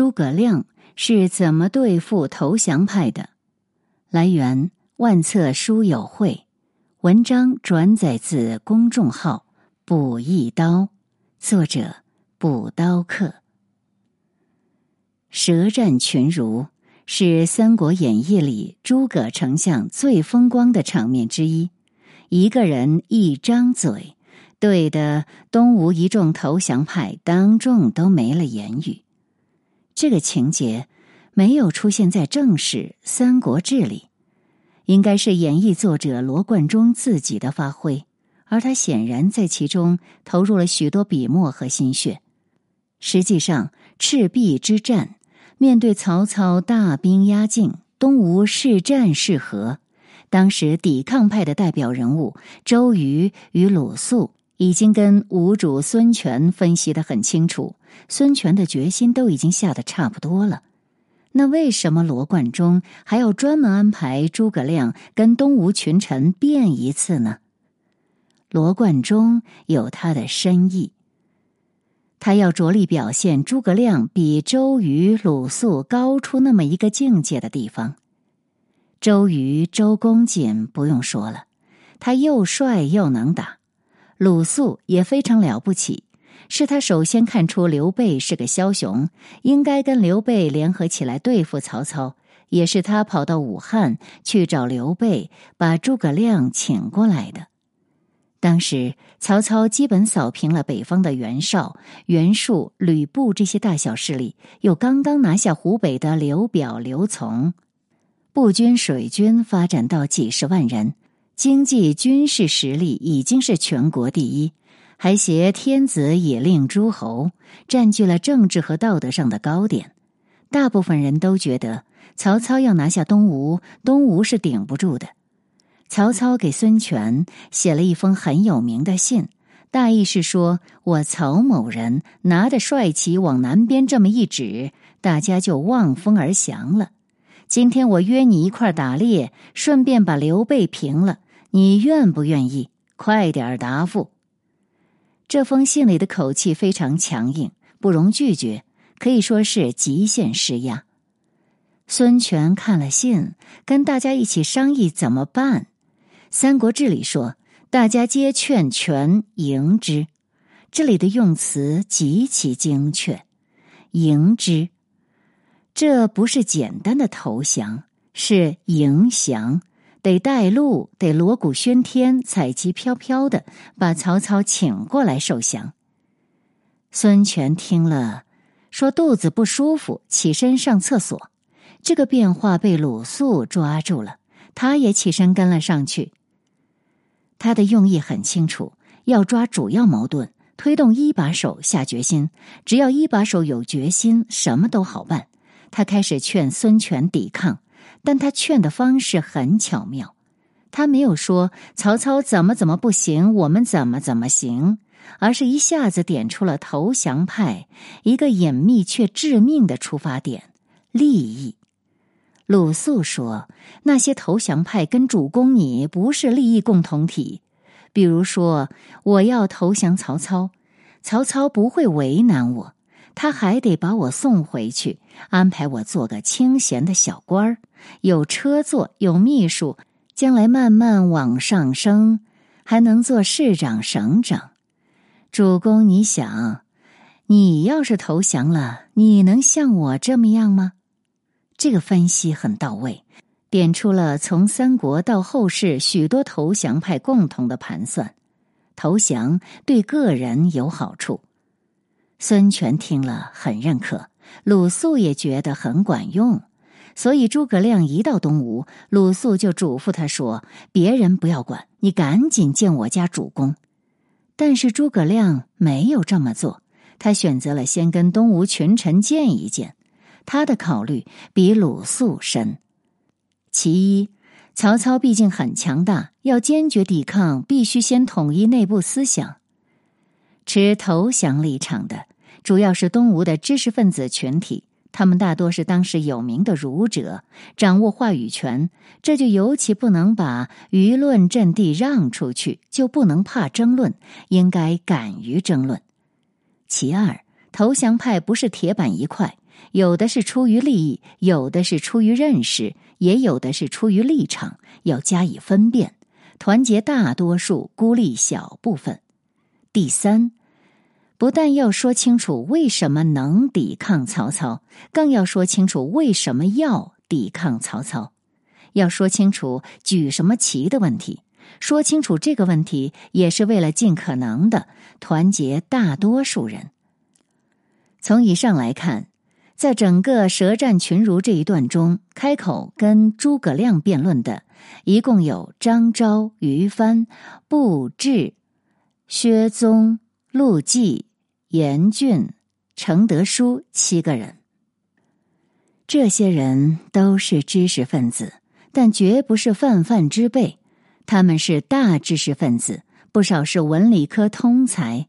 诸葛亮是怎么对付投降派的？来源：万册书友会，文章转载自公众号“补一刀”，作者：补刀客。舌战群儒是《三国演义》里诸葛丞相最风光的场面之一。一个人一张嘴，对的东吴一众投降派，当众都没了言语。这个情节没有出现在正史《三国志》里，应该是演义作者罗贯中自己的发挥，而他显然在其中投入了许多笔墨和心血。实际上，赤壁之战面对曹操大兵压境，东吴是战是和？当时抵抗派的代表人物周瑜与鲁肃。已经跟吴主孙权分析的很清楚，孙权的决心都已经下的差不多了。那为什么罗贯中还要专门安排诸葛亮跟东吴群臣辩一次呢？罗贯中有他的深意，他要着力表现诸葛亮比周瑜、鲁肃高出那么一个境界的地方。周瑜周公瑾不用说了，他又帅又能打。鲁肃也非常了不起，是他首先看出刘备是个枭雄，应该跟刘备联合起来对付曹操，也是他跑到武汉去找刘备，把诸葛亮请过来的。当时曹操基本扫平了北方的袁绍、袁术、吕布这些大小势力，又刚刚拿下湖北的刘表、刘琮，步军、水军发展到几十万人。经济军事实力已经是全国第一，还挟天子以令诸侯，占据了政治和道德上的高点。大部分人都觉得曹操要拿下东吴，东吴是顶不住的。曹操给孙权写了一封很有名的信，大意是说：“我曹某人拿着帅旗往南边这么一指，大家就望风而降了。今天我约你一块打猎，顺便把刘备平了。”你愿不愿意？快点答复！这封信里的口气非常强硬，不容拒绝，可以说是极限施压。孙权看了信，跟大家一起商议怎么办。《三国志》里说：“大家皆劝权迎之。”这里的用词极其精确，“迎之”这不是简单的投降，是迎降。得带路，得锣鼓喧天、彩旗飘飘的，把曹操请过来受降。孙权听了，说肚子不舒服，起身上厕所。这个变化被鲁肃抓住了，他也起身跟了上去。他的用意很清楚，要抓主要矛盾，推动一把手下决心。只要一把手有决心，什么都好办。他开始劝孙权抵抗。但他劝的方式很巧妙，他没有说曹操怎么怎么不行，我们怎么怎么行，而是一下子点出了投降派一个隐秘却致命的出发点——利益。鲁肃说：“那些投降派跟主公你不是利益共同体。比如说，我要投降曹操，曹操不会为难我。”他还得把我送回去，安排我做个清闲的小官儿，有车坐，有秘书，将来慢慢往上升，还能做市长、省长。主公，你想，你要是投降了，你能像我这么样吗？这个分析很到位，点出了从三国到后世许多投降派共同的盘算：投降对个人有好处。孙权听了很认可，鲁肃也觉得很管用，所以诸葛亮一到东吴，鲁肃就嘱咐他说：“别人不要管，你赶紧见我家主公。”但是诸葛亮没有这么做，他选择了先跟东吴群臣见一见。他的考虑比鲁肃深。其一，曹操毕竟很强大，要坚决抵抗，必须先统一内部思想，持投降立场的。主要是东吴的知识分子群体，他们大多是当时有名的儒者，掌握话语权，这就尤其不能把舆论阵地让出去，就不能怕争论，应该敢于争论。其二，投降派不是铁板一块，有的是出于利益，有的是出于认识，也有的是出于立场，要加以分辨，团结大多数，孤立小部分。第三，不但要说清楚为什么能抵抗曹操，更要说清楚为什么要抵抗曹操，要说清楚举什么旗的问题。说清楚这个问题，也是为了尽可能的团结大多数人。从以上来看，在整个舌战群儒这一段中，开口跟诸葛亮辩论的，一共有张昭、于帆、布置、薛宗、陆绩、严俊、程德书七个人。这些人都是知识分子，但绝不是泛泛之辈。他们是大知识分子，不少是文理科通才，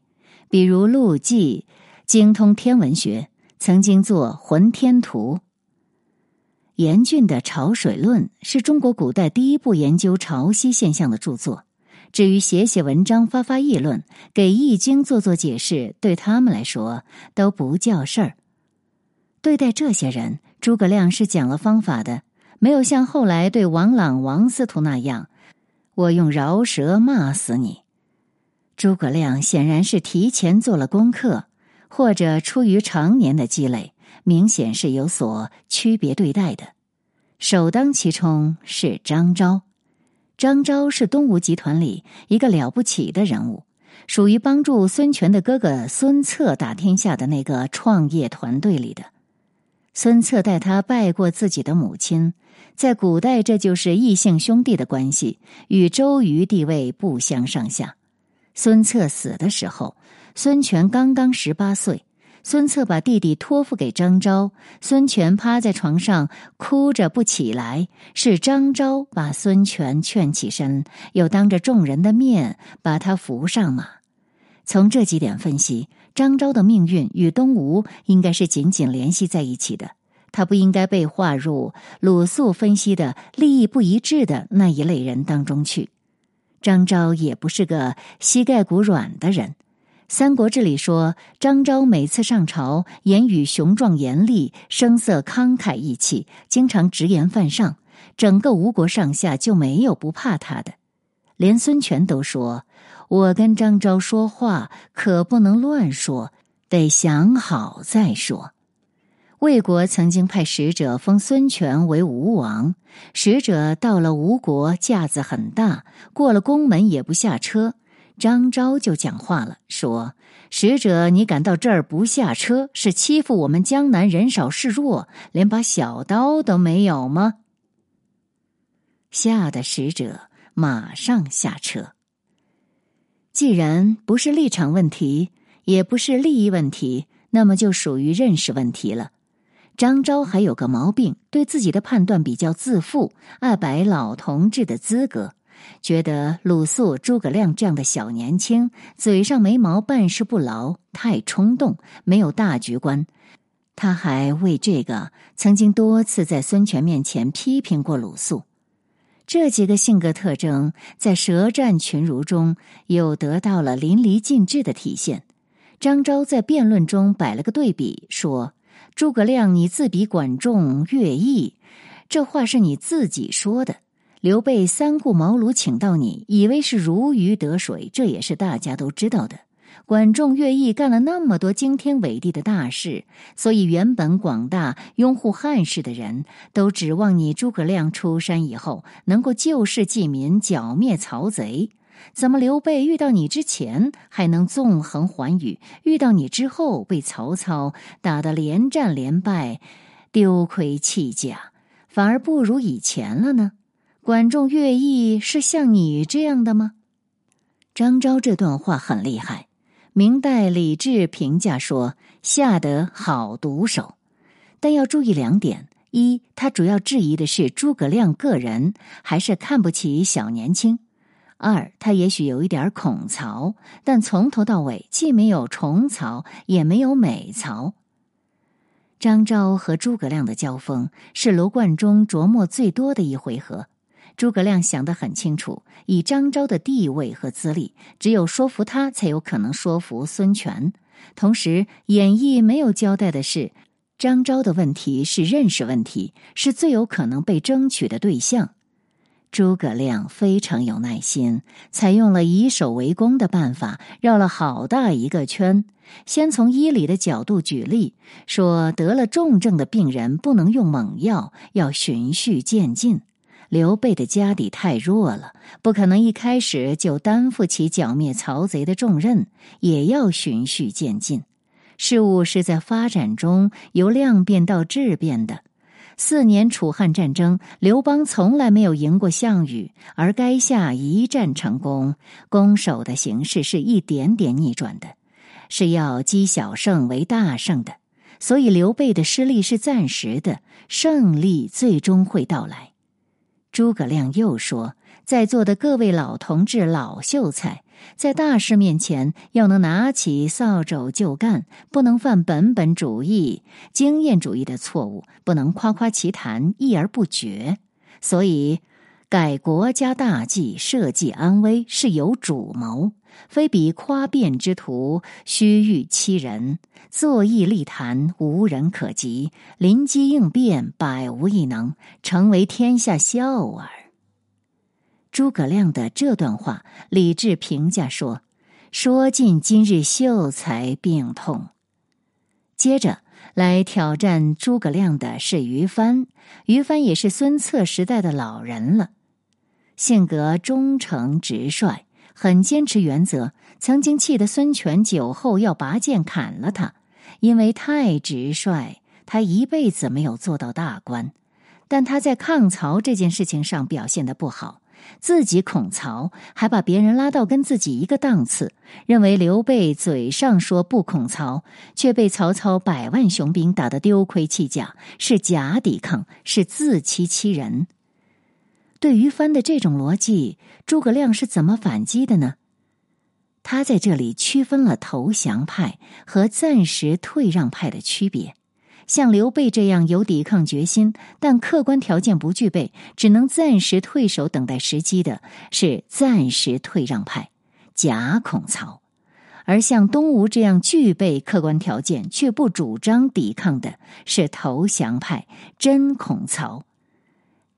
比如陆绩，精通天文学，曾经做《浑天图》。严峻的《潮水论》是中国古代第一部研究潮汐现象的著作。至于写写文章、发发议论、给《易经》做做解释，对他们来说都不叫事儿。对待这些人，诸葛亮是讲了方法的，没有像后来对王朗、王司徒那样。我用饶舌骂死你！诸葛亮显然是提前做了功课，或者出于常年的积累，明显是有所区别对待的。首当其冲是张昭，张昭是东吴集团里一个了不起的人物，属于帮助孙权的哥哥孙策打天下的那个创业团队里的。孙策带他拜过自己的母亲。在古代，这就是异姓兄弟的关系，与周瑜地位不相上下。孙策死的时候，孙权刚刚十八岁。孙策把弟弟托付给张昭，孙权趴在床上哭着不起来，是张昭把孙权劝起身，又当着众人的面把他扶上马。从这几点分析，张昭的命运与东吴应该是紧紧联系在一起的。他不应该被划入鲁肃分析的利益不一致的那一类人当中去。张昭也不是个膝盖骨软的人，《三国志》里说，张昭每次上朝，言语雄壮严厉，声色慷慨义气，经常直言犯上，整个吴国上下就没有不怕他的。连孙权都说：“我跟张昭说话可不能乱说，得想好再说。”魏国曾经派使者封孙权为吴王，使者到了吴国，架子很大，过了宫门也不下车。张昭就讲话了，说：“使者，你敢到这儿不下车，是欺负我们江南人少势弱，连把小刀都没有吗？”吓得使者马上下车。既然不是立场问题，也不是利益问题，那么就属于认识问题了。张昭还有个毛病，对自己的判断比较自负，爱摆老同志的资格，觉得鲁肃、诸葛亮这样的小年轻，嘴上没毛，办事不牢，太冲动，没有大局观。他还为这个曾经多次在孙权面前批评过鲁肃。这几个性格特征在舌战群儒中又得到了淋漓尽致的体现。张昭在辩论中摆了个对比，说。诸葛亮，你自比管仲、乐毅，这话是你自己说的。刘备三顾茅庐请到你，以为是如鱼得水，这也是大家都知道的。管仲、乐毅干了那么多惊天伟地的大事，所以原本广大拥护汉室的人都指望你诸葛亮出山以后能够救世济民，剿灭曹贼。怎么刘备遇到你之前还能纵横寰宇，遇到你之后被曹操打得连战连败，丢盔弃甲，反而不如以前了呢？管仲、乐毅是像你这样的吗？张昭这段话很厉害。明代李治评价说：“下得好毒手，但要注意两点：一，他主要质疑的是诸葛亮个人，还是看不起小年轻。”二，他也许有一点恐曹，但从头到尾既没有崇曹，也没有美曹。张昭和诸葛亮的交锋是罗贯中琢磨最多的一回合。诸葛亮想得很清楚，以张昭的地位和资历，只有说服他，才有可能说服孙权。同时，演义没有交代的是，张昭的问题是认识问题，是最有可能被争取的对象。诸葛亮非常有耐心，采用了以守为攻的办法，绕了好大一个圈。先从医理的角度举例，说得了重症的病人不能用猛药，要循序渐进。刘备的家底太弱了，不可能一开始就担负起剿灭曹贼的重任，也要循序渐进。事物是在发展中由量变到质变的。四年楚汉战争，刘邦从来没有赢过项羽，而垓下一战成功，攻守的形势是一点点逆转的，是要积小胜为大胜的。所以刘备的失利是暂时的，胜利最终会到来。诸葛亮又说：“在座的各位老同志、老秀才，在大事面前要能拿起扫帚就干，不能犯本本主义、经验主义的错误，不能夸夸其谈、议而不决。所以，改国家大计、社稷安危是有主谋，非彼夸辩之徒，虚欲欺人。”坐议立谈，无人可及；临机应变，百无一能，成为天下笑耳。诸葛亮的这段话，李治评价说：“说尽今日秀才病痛。”接着来挑战诸葛亮的是于帆，于帆也是孙策时代的老人了，性格忠诚直率，很坚持原则，曾经气得孙权酒后要拔剑砍了他。因为太直率，他一辈子没有做到大官，但他在抗曹这件事情上表现的不好，自己恐曹，还把别人拉到跟自己一个档次，认为刘备嘴上说不恐曹，却被曹操百万雄兵打得丢盔弃甲，是假抵抗，是自欺欺人。对于帆的这种逻辑，诸葛亮是怎么反击的呢？他在这里区分了投降派和暂时退让派的区别。像刘备这样有抵抗决心，但客观条件不具备，只能暂时退守等待时机的，是暂时退让派，假恐曹；而像东吴这样具备客观条件却不主张抵抗的，是投降派，真恐曹。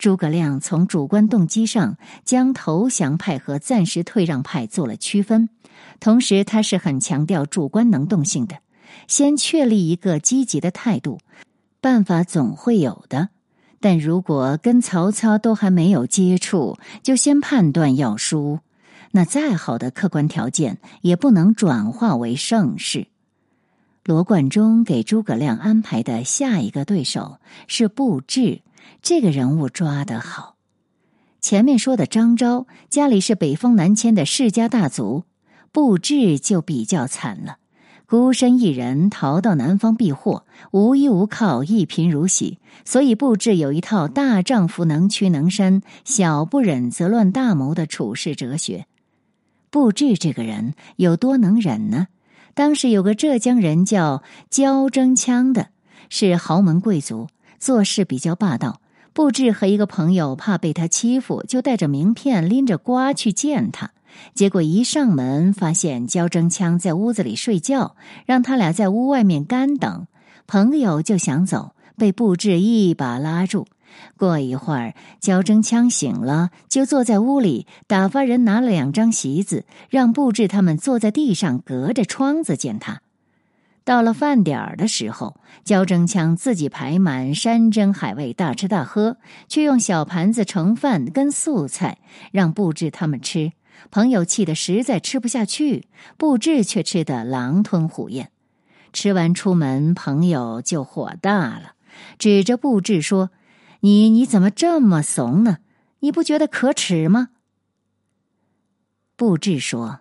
诸葛亮从主观动机上将投降派和暂时退让派做了区分。同时，他是很强调主观能动性的。先确立一个积极的态度，办法总会有的。但如果跟曹操都还没有接触，就先判断要输，那再好的客观条件也不能转化为胜势。罗贯中给诸葛亮安排的下一个对手是布置，这个人物抓得好。前面说的张昭，家里是北方南迁的世家大族。布置就比较惨了，孤身一人逃到南方避祸，无依无靠，一贫如洗。所以布置有一套大丈夫能屈能伸，小不忍则乱大谋的处世哲学。布置这个人有多能忍呢？当时有个浙江人叫焦征羌的，是豪门贵族，做事比较霸道。布置和一个朋友怕被他欺负，就带着名片，拎着瓜去见他。结果一上门，发现焦征羌在屋子里睡觉，让他俩在屋外面干等。朋友就想走，被布置一把拉住。过一会儿，焦征羌醒了，就坐在屋里，打发人拿了两张席子，让布置他们坐在地上，隔着窗子见他。到了饭点儿的时候，焦征羌自己排满山珍海味，大吃大喝，却用小盘子盛饭跟素菜，让布置他们吃。朋友气得实在吃不下去，布置却吃得狼吞虎咽。吃完出门，朋友就火大了，指着布置说：“你你怎么这么怂呢？你不觉得可耻吗？”布置说：“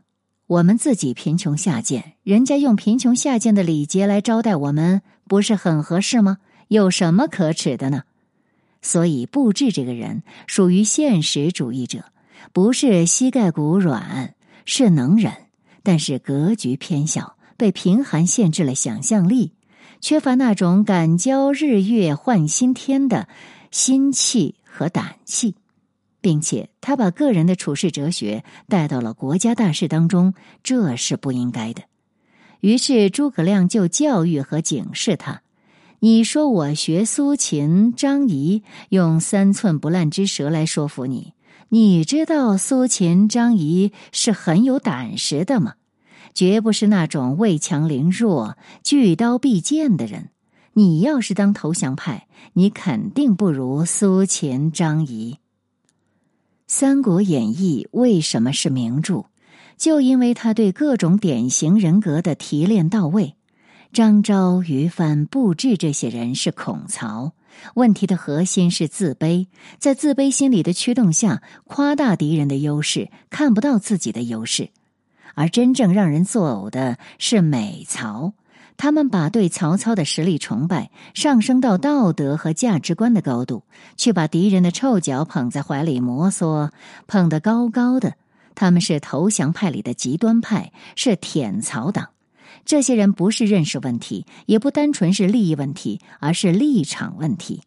我们自己贫穷下贱，人家用贫穷下贱的礼节来招待我们，不是很合适吗？有什么可耻的呢？”所以，布置这个人属于现实主义者。不是膝盖骨软，是能忍，但是格局偏小，被贫寒限制了想象力，缺乏那种敢教日月换新天的心气和胆气，并且他把个人的处世哲学带到了国家大事当中，这是不应该的。于是诸葛亮就教育和警示他：“你说我学苏秦、张仪，用三寸不烂之舌来说服你。你知道苏秦、张仪是很有胆识的吗？绝不是那种畏强凌弱、拒刀避剑的人。你要是当投降派，你肯定不如苏秦、张仪。”《三国演义》为什么是名著？就因为他对各种典型人格的提炼到位。张昭、于帆、布置这些人是孔曹，问题的核心是自卑，在自卑心理的驱动下，夸大敌人的优势，看不到自己的优势。而真正让人作呕的是美曹。他们把对曹操的实力崇拜上升到道德和价值观的高度，却把敌人的臭脚捧在怀里摩挲，捧得高高的。他们是投降派里的极端派，是舔曹党。这些人不是认识问题，也不单纯是利益问题，而是立场问题。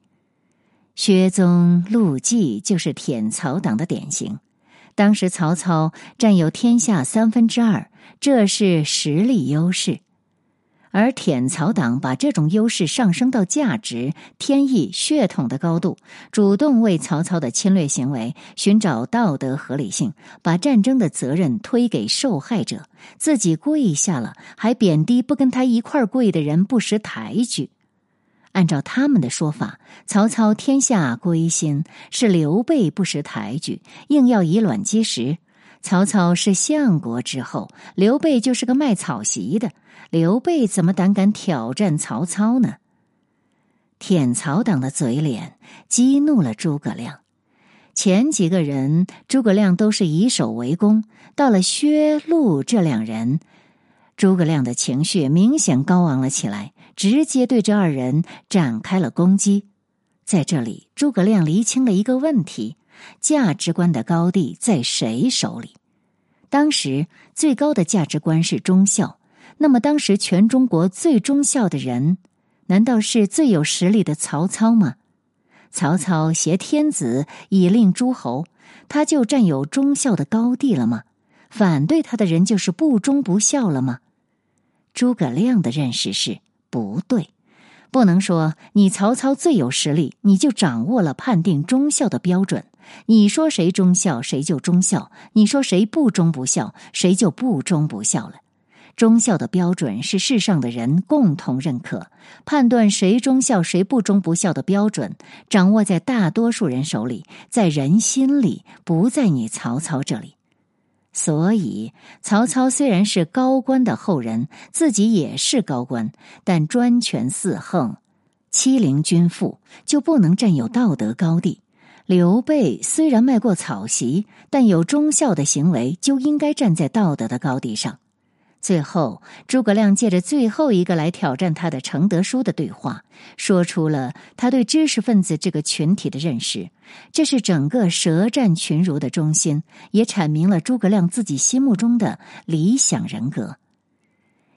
薛宗、陆绩就是舔曹党的典型。当时曹操占有天下三分之二，这是实力优势。而舔曹党把这种优势上升到价值、天意、血统的高度，主动为曹操的侵略行为寻找道德合理性，把战争的责任推给受害者，自己跪下了，还贬低不跟他一块跪的人，不识抬举。按照他们的说法，曹操天下归心，是刘备不识抬举，硬要以卵击石。曹操是相国之后，刘备就是个卖草席的。刘备怎么胆敢挑战曹操呢？舔曹党的嘴脸激怒了诸葛亮。前几个人，诸葛亮都是以守为攻。到了薛陆这两人，诸葛亮的情绪明显高昂了起来，直接对这二人展开了攻击。在这里，诸葛亮厘清了一个问题。价值观的高地在谁手里？当时最高的价值观是忠孝。那么，当时全中国最忠孝的人，难道是最有实力的曹操吗？曹操挟天子以令诸侯，他就占有忠孝的高地了吗？反对他的人就是不忠不孝了吗？诸葛亮的认识是不对。不能说你曹操最有实力，你就掌握了判定忠孝的标准。你说谁忠孝，谁就忠孝；你说谁不忠不孝，谁就不忠不孝了。忠孝的标准是世上的人共同认可，判断谁忠孝谁不忠不孝的标准，掌握在大多数人手里，在人心里，不在你曹操这里。所以，曹操虽然是高官的后人，自己也是高官，但专权肆横、欺凌君父，就不能占有道德高地。刘备虽然卖过草席，但有忠孝的行为，就应该站在道德的高地上。最后，诸葛亮借着最后一个来挑战他的程德书的对话，说出了他对知识分子这个群体的认识。这是整个舌战群儒的中心，也阐明了诸葛亮自己心目中的理想人格。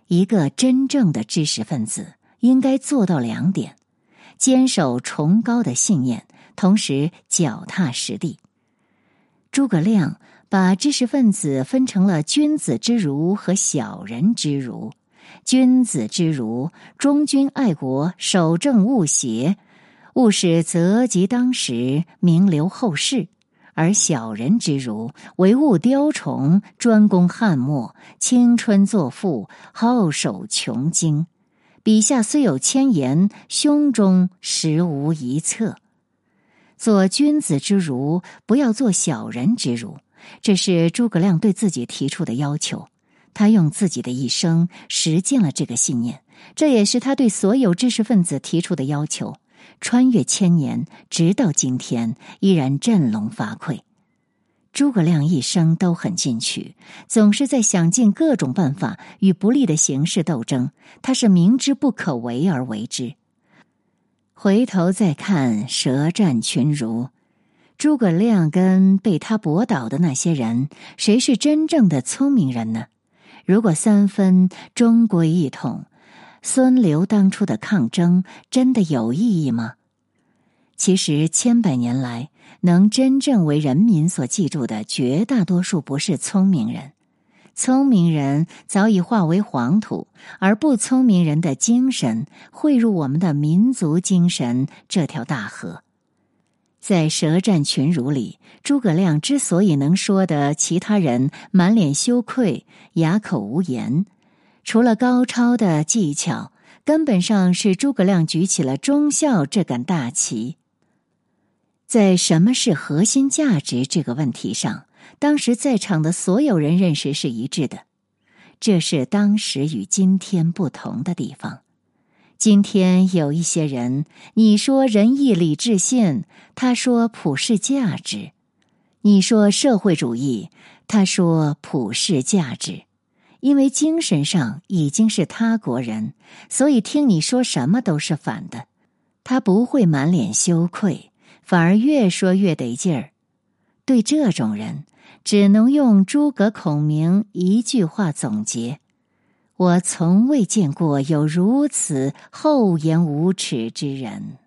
一个真正的知识分子应该做到两点：坚守崇高的信念，同时脚踏实地。诸葛亮。把知识分子分成了君子之儒和小人之儒。君子之儒，忠君爱国，守正务邪，务使择吉当时，名留后世；而小人之儒，唯务雕虫，专攻汉末，青春作赋，好守穷经。笔下虽有千言，胸中实无一策。做君子之儒，不要做小人之儒。这是诸葛亮对自己提出的要求，他用自己的一生实践了这个信念。这也是他对所有知识分子提出的要求。穿越千年，直到今天，依然振聋发聩。诸葛亮一生都很进取，总是在想尽各种办法与不利的形势斗争。他是明知不可为而为之。回头再看，舌战群儒。诸葛亮跟被他驳倒的那些人，谁是真正的聪明人呢？如果三分终归一统，孙刘当初的抗争真的有意义吗？其实千百年来，能真正为人民所记住的绝大多数不是聪明人。聪明人早已化为黄土，而不聪明人的精神汇入我们的民族精神这条大河。在舌战群儒里，诸葛亮之所以能说的其他人满脸羞愧、哑口无言，除了高超的技巧，根本上是诸葛亮举起了忠孝这杆大旗。在什么是核心价值这个问题上，当时在场的所有人认识是一致的。这是当时与今天不同的地方。今天有一些人，你说仁义礼智信，他说普世价值；你说社会主义，他说普世价值。因为精神上已经是他国人，所以听你说什么都是反的。他不会满脸羞愧，反而越说越得劲儿。对这种人，只能用诸葛孔明一句话总结。我从未见过有如此厚颜无耻之人。